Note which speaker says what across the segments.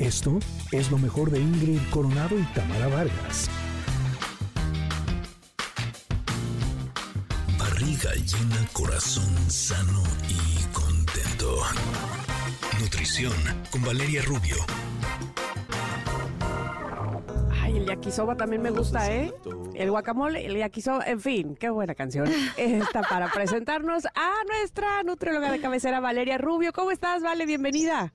Speaker 1: Esto es lo mejor de Ingrid Coronado y Tamara Vargas.
Speaker 2: Barriga llena, corazón sano y contento. Nutrición con Valeria Rubio.
Speaker 3: Ay, el yakisoba también me gusta, ¿eh? El guacamole, el yakisoba, en fin, qué buena canción. Esta para presentarnos a nuestra nutrióloga de cabecera, Valeria Rubio. ¿Cómo estás, Vale? Bienvenida.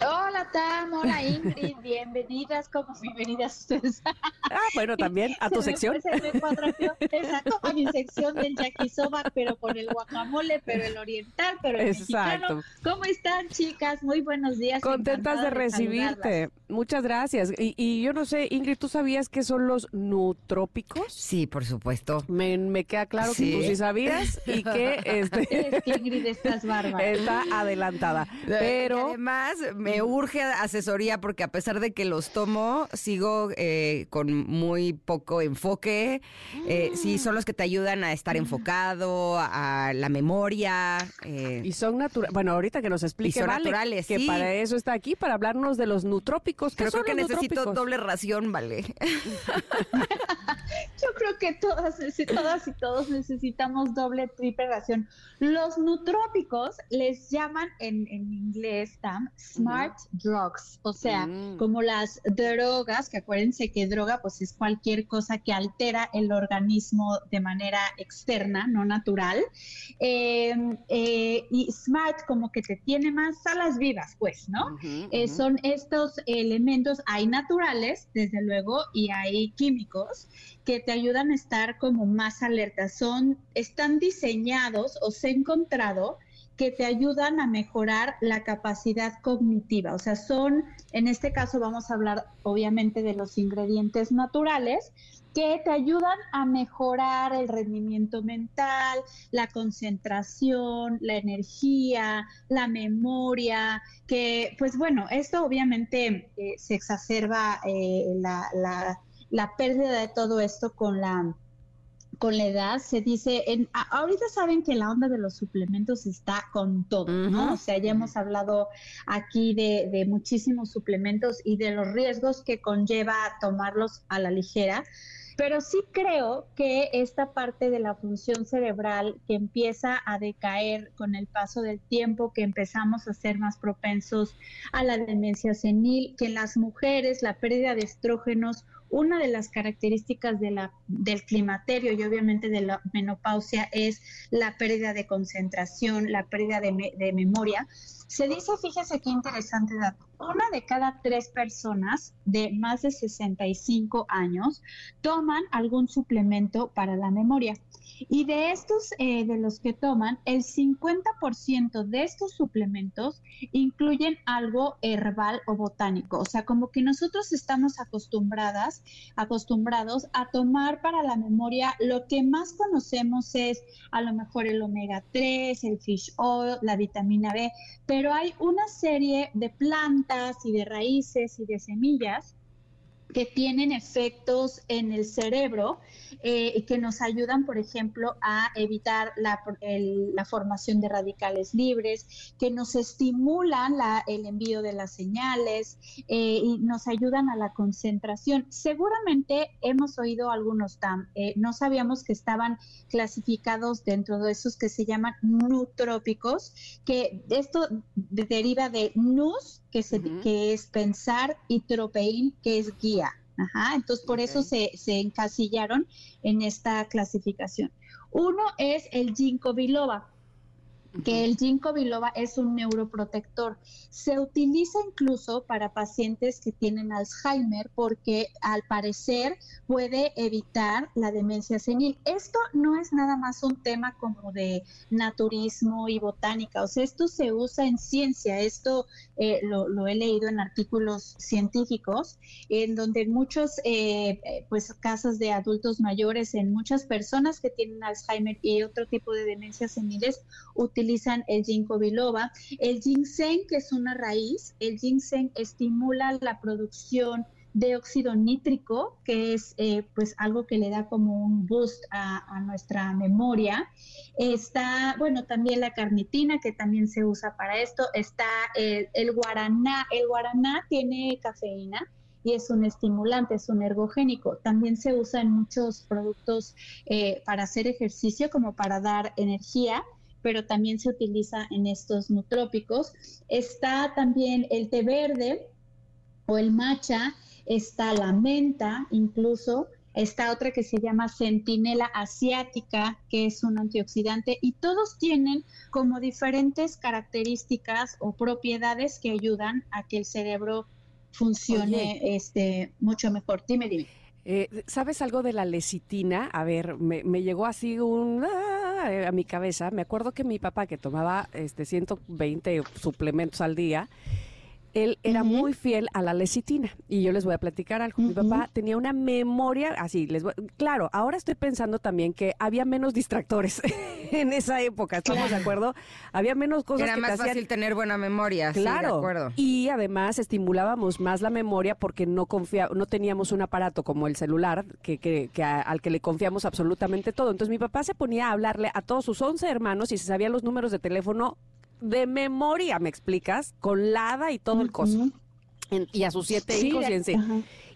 Speaker 4: Hola Tam, hola Ingrid, bienvenidas, como bienvenidas ustedes.
Speaker 3: Ah, bueno, también a tu sección.
Speaker 4: Exacto, a mi sección del yakisoba, pero con el guacamole, pero el oriental, pero el Exacto. mexicano. ¿Cómo están, chicas? Muy buenos días.
Speaker 3: Contentas de recibirte. Muchas gracias. Y, yo no sé, Ingrid, ¿tú sabías qué son los nutrópicos?
Speaker 5: Sí, por supuesto.
Speaker 3: Me, queda claro que tú sí sabías y que...
Speaker 4: Este, es que Ingrid estás bárbara.
Speaker 3: Está adelantada. Pero...
Speaker 5: además me urge asesoría porque a pesar de que los tomo, sigo eh, con muy poco enfoque. Eh, sí, son los que te ayudan a estar enfocado, a la memoria.
Speaker 3: Eh. Y son naturales. Bueno, ahorita que nos explique,
Speaker 5: son naturales,
Speaker 3: que para eso está aquí, para hablarnos de los nutrópicos.
Speaker 5: Creo que necesito doble ración, vale.
Speaker 4: Yo creo que todas, todas y todos necesitamos doble, triple ración. Los nutrópicos les llaman en, en inglés, Tam, smart drugs, o sea, mm. como las drogas, que acuérdense que droga pues es cualquier cosa que altera el organismo de manera externa, no natural. Em, eh, y smart como que te tiene más a las vivas, pues, ¿no? Eh, son estos elementos, hay naturales, desde luego, y hay químicos que te ayudan a estar como más alerta. Son, están diseñados o se ha encontrado que te ayudan a mejorar la capacidad cognitiva. O sea, son, en este caso vamos a hablar obviamente de los ingredientes naturales que te ayudan a mejorar el rendimiento mental, la concentración, la energía, la memoria, que pues bueno, esto obviamente eh, se exacerba eh, la, la, la pérdida de todo esto con la con la edad se dice, en, ahorita saben que la onda de los suplementos está con todo, ¿no? O sea, ya hemos hablado aquí de, de, muchísimos suplementos y de los riesgos que conlleva tomarlos a la ligera. Pero sí creo que esta parte de la función cerebral que empieza a decaer con el paso del tiempo, que empezamos a ser más propensos a la demencia senil, que en las mujeres la pérdida de estrógenos una de las características de la, del climaterio y obviamente de la menopausia es la pérdida de concentración, la pérdida de, de memoria. Se dice, fíjese qué interesante dato, una de cada tres personas de más de 65 años toman algún suplemento para la memoria. Y de estos, eh, de los que toman, el 50% de estos suplementos incluyen algo herbal o botánico. O sea, como que nosotros estamos acostumbradas, acostumbrados a tomar para la memoria lo que más conocemos es a lo mejor el omega 3, el fish oil, la vitamina B, pero hay una serie de plantas y de raíces y de semillas que tienen efectos en el cerebro eh, que nos ayudan, por ejemplo, a evitar la, formación de radicales libres, que nos estimulan el envío de las señales eh, y nos ayudan a la concentración. Seguramente hemos oído algunos TAM, eh, no sabíamos que estaban clasificados dentro de esos que se llaman nutrópicos, que esto deriva de nus, que, se, que es pensar, y tropeín, que es guía. Ajá, entonces por eso se, se, encasillaron en esta clasificación. Uno es el ginkgo biloba que el ginkgo biloba es un neuroprotector. Se utiliza incluso para pacientes que tienen Alzheimer porque al parecer puede evitar la demencia senil. Esto no es nada más un tema como de naturismo y botánica, o sea, esto se usa en ciencia, esto eh, lo, he leído en artículos científicos, en donde muchos eh, pues casos de adultos mayores, en muchas personas que tienen Alzheimer y otro tipo de demencias seniles, utilizan utilizan el ginkgo biloba. El ginseng, que es una raíz, el ginseng estimula la producción de óxido nítrico, que es eh, pues algo que le da como un boost a, nuestra memoria. Está, bueno, también la carnitina, que también se usa para esto. Está el, el guaraná. El guaraná tiene cafeína y es un estimulante, es un ergogénico. También se usa en muchos productos eh, para hacer ejercicio, como para dar energía pero también se utiliza en estos nutrópicos. Está también el té verde o el matcha, está la menta incluso, está otra que se llama centinela asiática, que es un antioxidante, y todos tienen como diferentes características o propiedades que ayudan a que el cerebro funcione este mucho mejor. Dime, dime.
Speaker 3: Eh, ¿Sabes algo de la lecitina? A ver, me, me llegó así un ah, a mi cabeza. Me acuerdo que mi papá que tomaba este 120 suplementos al día, él era muy fiel a la lecitina. Y yo les voy a platicar algo. Mi papá tenía una memoria así. Les claro, ahora estoy pensando también que había menos distractores en esa época. ¿Estamos de acuerdo? Había menos cosas
Speaker 5: era más fácil tener buena memoria. Claro. Sí, de acuerdo.
Speaker 3: Y además estimulábamos más la memoria porque no confía, no teníamos un aparato como el celular que, que, al que le confiamos absolutamente todo. Entonces mi papá se ponía a hablarle a todos sus 11 hermanos y se sabía los números de teléfono de memoria, ¿me explicas? Con Lada y todo el coso. y a sus siete hijos y en sí.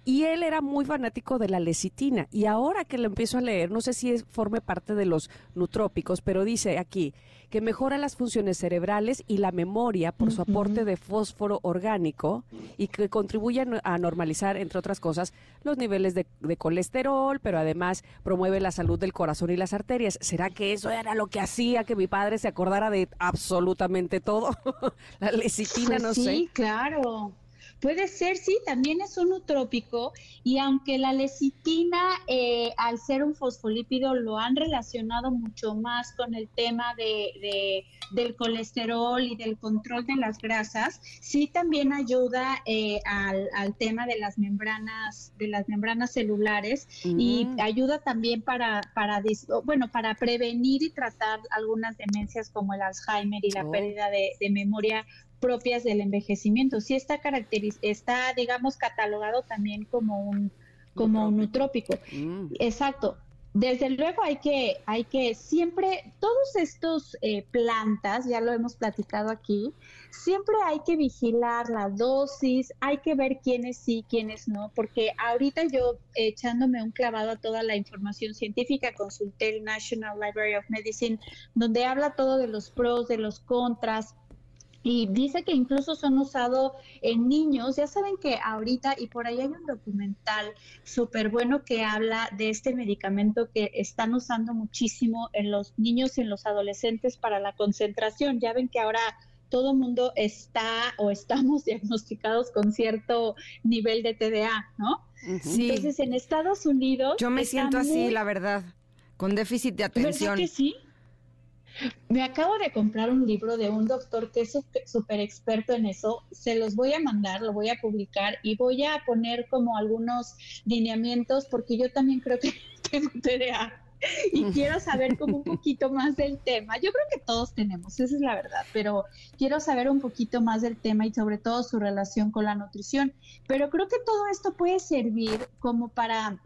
Speaker 3: Y él era muy fanático de la lecitina. Y ahora que lo empiezo a leer, no sé si es, forme parte de los nutrópicos, pero dice aquí que mejora las funciones cerebrales y la memoria por su aporte de fósforo orgánico y que contribuye a normalizar, entre otras cosas, los niveles de, de, colesterol, pero además promueve la salud del corazón y las arterias. ¿Será que eso era lo que hacía que mi padre se acordara de absolutamente todo? la lecitina, no
Speaker 4: sé.
Speaker 3: Sí,
Speaker 4: claro. Puede ser, sí, también es un nutrópico y aunque la lecitina, eh, al ser un fosfolípido, lo han relacionado mucho más con el tema de, del colesterol y del control de las grasas, sí también ayuda eh, al, tema de las membranas, de las membranas celulares y mm. ayuda también para, para, bueno, para prevenir y tratar algunas demencias como el Alzheimer y la oh. pérdida de, de memoria propias del envejecimiento. Sí está caracteriz está, digamos, catalogado también como un como un nutrópico. Mm. Exacto. Desde luego hay que, hay que siempre, todos estos eh, plantas, ya lo hemos platicado aquí, siempre hay que vigilar la dosis, hay que ver quiénes sí, quiénes no, porque ahorita yo echándome un clavado a toda la información científica, consulté el National Library of Medicine, donde habla todo de los pros, de los contras, y dice que incluso son usados en niños. Ya saben que ahorita, y por ahí hay un documental súper bueno que habla de este medicamento que están usando muchísimo en los niños y en los adolescentes para la concentración. Ya ven que ahora todo mundo está o estamos diagnosticados con cierto nivel de TDA, ¿no? Sí. Entonces, en Estados Unidos...
Speaker 5: Yo me siento así, la verdad, con déficit de atención.
Speaker 4: ¿Verdad que sí? Me acabo de comprar un libro de un doctor que es súper experto en eso. Se los voy a mandar, lo voy a publicar y voy a poner como algunos lineamientos porque yo también creo que tengo TDA y quiero saber como un poquito más del tema. Yo creo que todos tenemos, esa es la verdad, pero quiero saber un poquito más del tema y sobre todo su relación con la nutrición. Pero creo que todo esto puede servir como para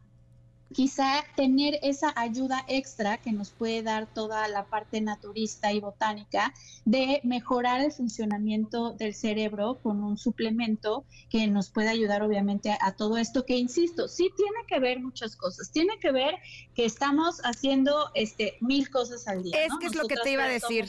Speaker 4: quizá tener esa ayuda extra que nos puede dar toda la parte naturista y botánica de mejorar el funcionamiento del cerebro con un suplemento que nos puede ayudar obviamente a, todo esto que insisto, sí tiene que ver muchas cosas, tiene que ver que estamos haciendo este mil cosas al día.
Speaker 5: Es que es lo que te iba a decir.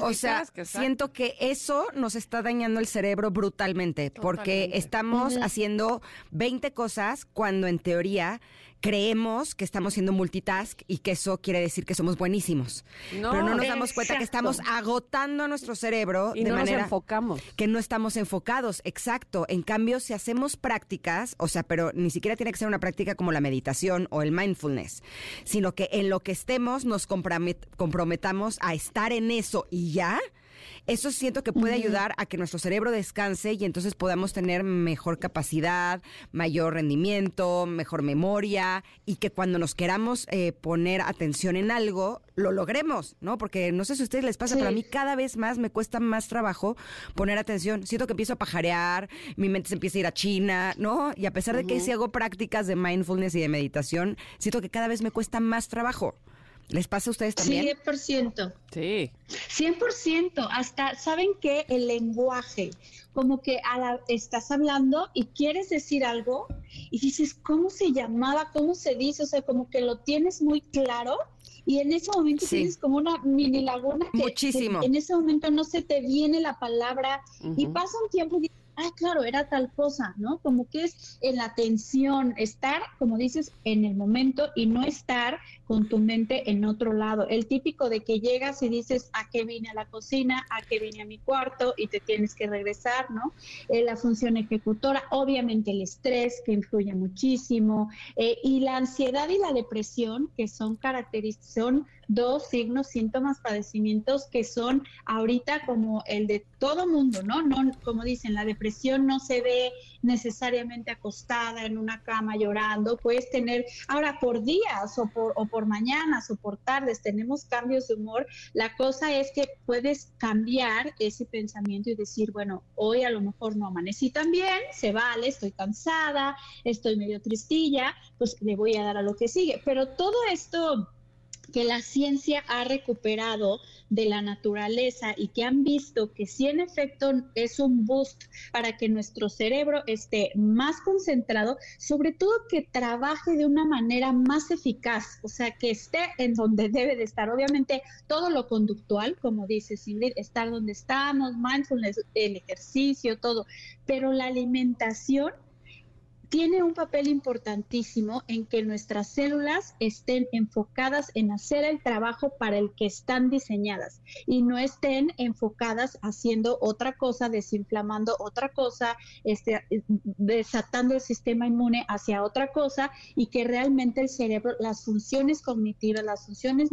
Speaker 5: o sea, siento que eso nos está dañando el cerebro brutalmente porque estamos haciendo 20 cosas cuando en teoría creemos que estamos haciendo multitask y que eso quiere decir que somos buenísimos. pero no nos damos cuenta que estamos agotando nuestro cerebro
Speaker 3: y
Speaker 5: de
Speaker 3: no
Speaker 5: manera
Speaker 3: nos enfocamos.
Speaker 5: que no estamos enfocados. Exacto. En cambio, si hacemos prácticas, o sea, pero ni siquiera tiene que ser una práctica como la meditación o el mindfulness, sino que en lo que estemos nos comprometamos a estar en eso y ya eso siento que puede ayudar a que nuestro cerebro descanse y entonces podamos tener mejor capacidad, mayor rendimiento, mejor memoria y que cuando nos queramos eh, poner atención en algo, lo logremos, ¿no? Porque no sé si a ustedes les pasa, pero a mí cada vez más me cuesta más trabajo poner atención. Siento que empiezo a pajarear, mi mente se empieza a ir a China, ¿no? Y a pesar de que si hago prácticas de mindfulness y de meditación, siento que cada vez me cuesta más trabajo. ¿Les pasa a ustedes también?
Speaker 4: 100%.
Speaker 3: Sí.
Speaker 4: 100%. Hasta, ¿saben qué? El lenguaje. Como que a la, estás hablando y quieres decir algo y dices, ¿cómo se llamaba? ¿Cómo se dice? O sea, como que lo tienes muy claro y en ese momento tienes como una mini laguna que,
Speaker 5: Muchísimo.
Speaker 4: en ese momento no se te viene la palabra y pasa un tiempo y dices, ah, claro, era tal cosa, ¿no? Como que es en la atención, estar, como dices, en el momento y no estar con tu mente en otro lado. El típico de que llegas y dices, ¿a qué vine a la cocina? ¿A qué vine a mi cuarto? Y te tienes que regresar, ¿no? Eh, la función ejecutora, obviamente el estrés que influye muchísimo, eh, y la ansiedad y la depresión, que son son dos signos, síntomas, padecimientos que son ahorita como el de todo mundo, ¿no? No, como dicen, la depresión no se ve necesariamente acostada en una cama llorando, puedes tener, ahora por días o por mañanas o por tardes tenemos cambios de humor, la cosa es que puedes cambiar ese pensamiento y decir, bueno, hoy a lo mejor no amanecí tan bien, se vale, estoy cansada, estoy medio tristilla, pues le voy a dar a lo que sigue, pero todo esto que la ciencia ha recuperado de la naturaleza y que han visto que sí en efecto es un boost para que nuestro cerebro esté más concentrado, sobre todo que trabaje de una manera más eficaz, o sea, que esté en donde debe de estar. Obviamente todo lo conductual, como dice Ingrid, estar donde estamos, mindfulness, el ejercicio, todo, pero la alimentación tiene un papel importantísimo en que nuestras células estén enfocadas en hacer el trabajo para el que están diseñadas y no estén enfocadas haciendo otra cosa, desinflamando otra cosa, este, desatando el sistema inmune hacia otra cosa y que realmente el cerebro, las funciones cognitivas, las funciones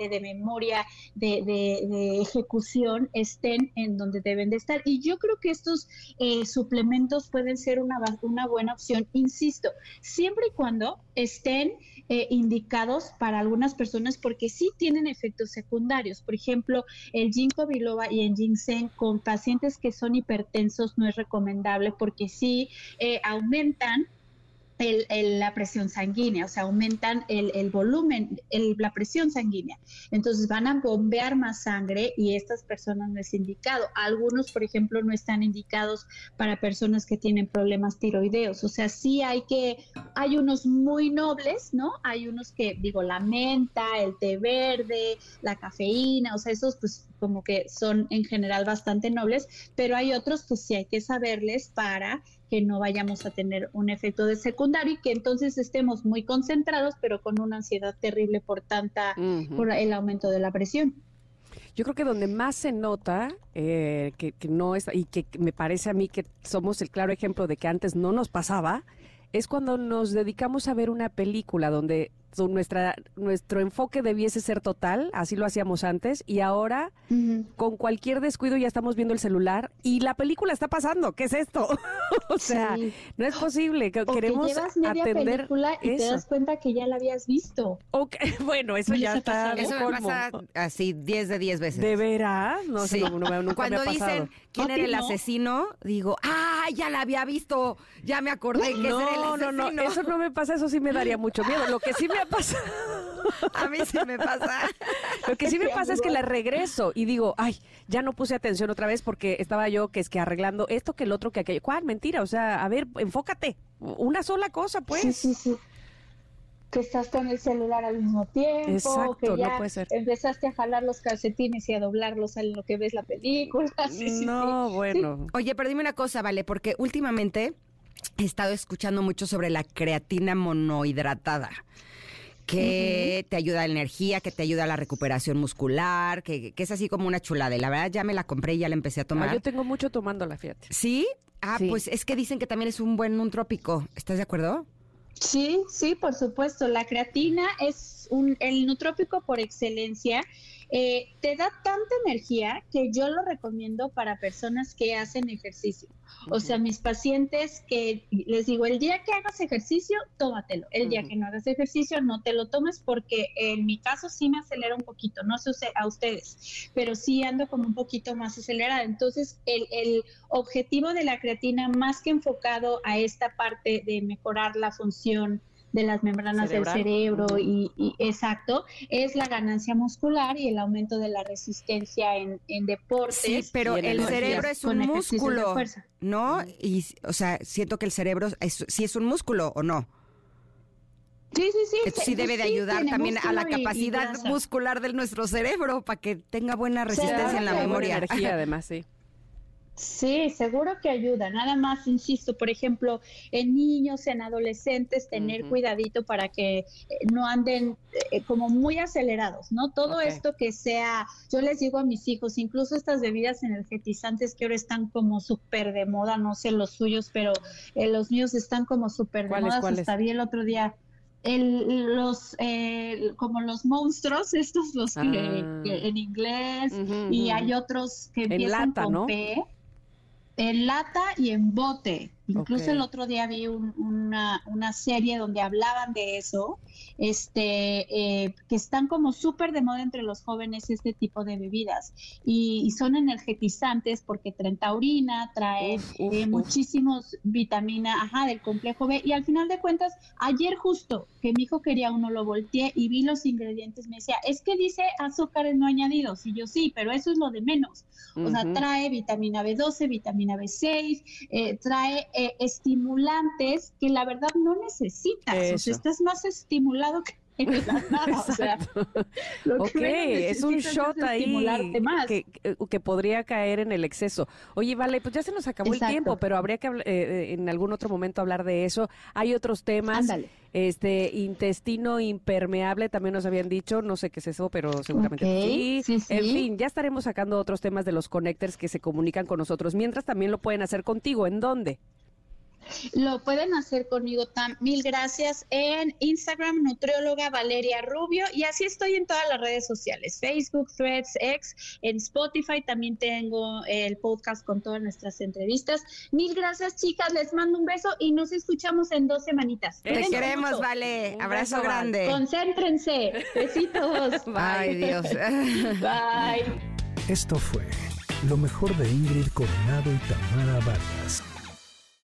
Speaker 4: eh, de memoria, de, ejecución estén en donde deben de estar. Y yo creo que estos eh, suplementos pueden ser una, una buena opción insisto, siempre y cuando estén eh, indicados para algunas personas porque sí tienen efectos secundarios. Por ejemplo, el ginkgo biloba y el ginseng con pacientes que son hipertensos no es recomendable porque sí eh, aumentan el, la presión sanguínea, o sea, aumentan el, el volumen, la presión sanguínea. Entonces van a bombear más sangre y estas personas no es indicado. Algunos, por ejemplo, no están indicados para personas que tienen problemas tiroideos. O sea, sí hay que, hay unos muy nobles, ¿no? Hay unos que, digo, la menta, el té verde, la cafeína, o sea, esos pues como que son en general bastante nobles, pero hay otros que sí hay que saberles para que no vayamos a tener un efecto de secundario y que entonces estemos muy concentrados, pero con una ansiedad terrible por tanta, por el aumento de la presión.
Speaker 3: Yo creo que donde más se nota eh, que, que, no es, y que me parece a mí que somos el claro ejemplo de que antes no nos pasaba, es cuando nos dedicamos a ver una película donde nuestra, nuestro enfoque debiese ser total, así lo hacíamos antes, y ahora con cualquier descuido ya estamos viendo el celular y la película está pasando. ¿Qué es esto? o sea, no es posible. que Queremos
Speaker 4: llevas media
Speaker 3: atender
Speaker 4: película y te das cuenta que ya la habías visto.
Speaker 3: Okay. Bueno, eso ya está.
Speaker 5: Eso me pasa así 10 de 10 veces.
Speaker 3: ¿De veras? No sé, nunca
Speaker 5: Cuando
Speaker 3: me ha pasado.
Speaker 5: dicen quién era el asesino, digo, ¡ah, ya la había visto! Ya me acordé que
Speaker 3: no,
Speaker 5: era el asesino.
Speaker 3: No, no, eso no me pasa, eso sí me daría mucho miedo. Lo que sí me pasa.
Speaker 5: A mí sí me pasa.
Speaker 3: Lo que sí me pasa es que la regreso y digo, ay, ya no puse atención otra vez porque estaba yo que es que arreglando esto que el otro que aquello. ¿Cuál? Mentira, o sea, a ver, enfócate. Una sola cosa, pues.
Speaker 4: Sí, sí, sí. Que estás con el celular al mismo tiempo.
Speaker 3: Exacto,
Speaker 4: que ya
Speaker 3: no puede ser.
Speaker 4: Empezaste a jalar los calcetines y a doblarlos en lo que ves la película. Sí,
Speaker 3: no,
Speaker 4: sí,
Speaker 3: bueno.
Speaker 5: Oye, pero dime una cosa, Vale, porque últimamente he estado escuchando mucho sobre la creatina monohidratada que te ayuda a la energía, que te ayuda a la recuperación muscular, que, que, es así como una chulada. Y la verdad ya me la compré y ya la empecé a tomar.
Speaker 3: Ah, yo tengo mucho tomándola, fíjate.
Speaker 5: ¿Sí? Ah,
Speaker 3: Sí.
Speaker 5: pues es que dicen que también es un buen nutrópico. ¿Estás de acuerdo?
Speaker 4: Sí, sí, por supuesto. La creatina es un, el nutrópico por excelencia eh, te da tanta energía que yo lo recomiendo para personas que hacen ejercicio. O sea, mis pacientes que les digo, el día que hagas ejercicio, tómatelo. El día que no hagas ejercicio, no te lo tomes porque en mi caso sí me acelera un poquito, no sé a ustedes, pero sí ando como un poquito más acelerada. Entonces, el, el objetivo de la creatina, más que enfocado a esta parte de mejorar la función de las membranas del cerebro y, exacto, es la ganancia muscular y el aumento de la resistencia en, en deportes.
Speaker 5: Sí, pero el cerebro es un músculo, ¿no? Y, o sea, siento que el cerebro es, sí es un músculo o no.
Speaker 4: Sí, sí, sí.
Speaker 5: Esto sí debe de ayudar también a la capacidad muscular de nuestro cerebro para que tenga buena resistencia en la memoria.
Speaker 3: energía, además, sí.
Speaker 4: Sí, seguro que ayuda. Nada más, insisto, por ejemplo, en niños, en adolescentes, tener cuidadito para que eh, no anden eh, como muy acelerados, ¿no? Todo esto que sea, yo les digo a mis hijos, incluso estas bebidas energetizantes que ahora están como súper de moda, no sé los suyos, pero eh, los míos están como súper de moda. Hasta vi el otro día el, los como los monstruos, estos los que, ah. en inglés, y hay otros que empiezan con P en lata y en bote. Incluso el otro día vi una, una, serie donde hablaban de eso, este, eh, que están como súper de moda entre los jóvenes este tipo de bebidas y, son energetizantes porque traen taurina, traen eh, muchísimos vitaminas, ajá, del complejo B y al final de cuentas, ayer justo que mi hijo quería uno, lo volteé y vi los ingredientes, me decía, es que dice azúcares no añadidos y yo sí, pero eso es lo de menos, o sea, trae vitamina B12, vitamina B6, eh, trae eh, estimulantes que la verdad no necesitas. O sea, estás más estimulado que en la nada, o sea,
Speaker 3: ok, es un shot ahí Que, que, podría caer en el exceso. Oye, vale, pues ya se nos acabó el tiempo, pero habría que eh, en algún otro momento hablar de eso. Hay otros temas. Este intestino impermeable también nos habían dicho, no sé qué es eso, pero seguramente sí. En fin, ya estaremos sacando otros temas de los connectors que se comunican con nosotros. Mientras también lo pueden hacer contigo. ¿En dónde?
Speaker 4: Lo pueden hacer conmigo, Tam. Mil gracias. En Instagram, nutrióloga Valeria Rubio. Y así estoy en todas las redes sociales: Facebook, Threads, X. En Spotify también tengo el podcast con todas nuestras entrevistas. Mil gracias, chicas. Les mando un beso y nos escuchamos en dos semanitas.
Speaker 5: Te queremos, Vale. Abrazo grande.
Speaker 4: Concéntrense. Besitos.
Speaker 5: Bye. Ay, Dios.
Speaker 4: Bye.
Speaker 1: Esto fue lo mejor de Ingrid Coronado y Tamara Vargas.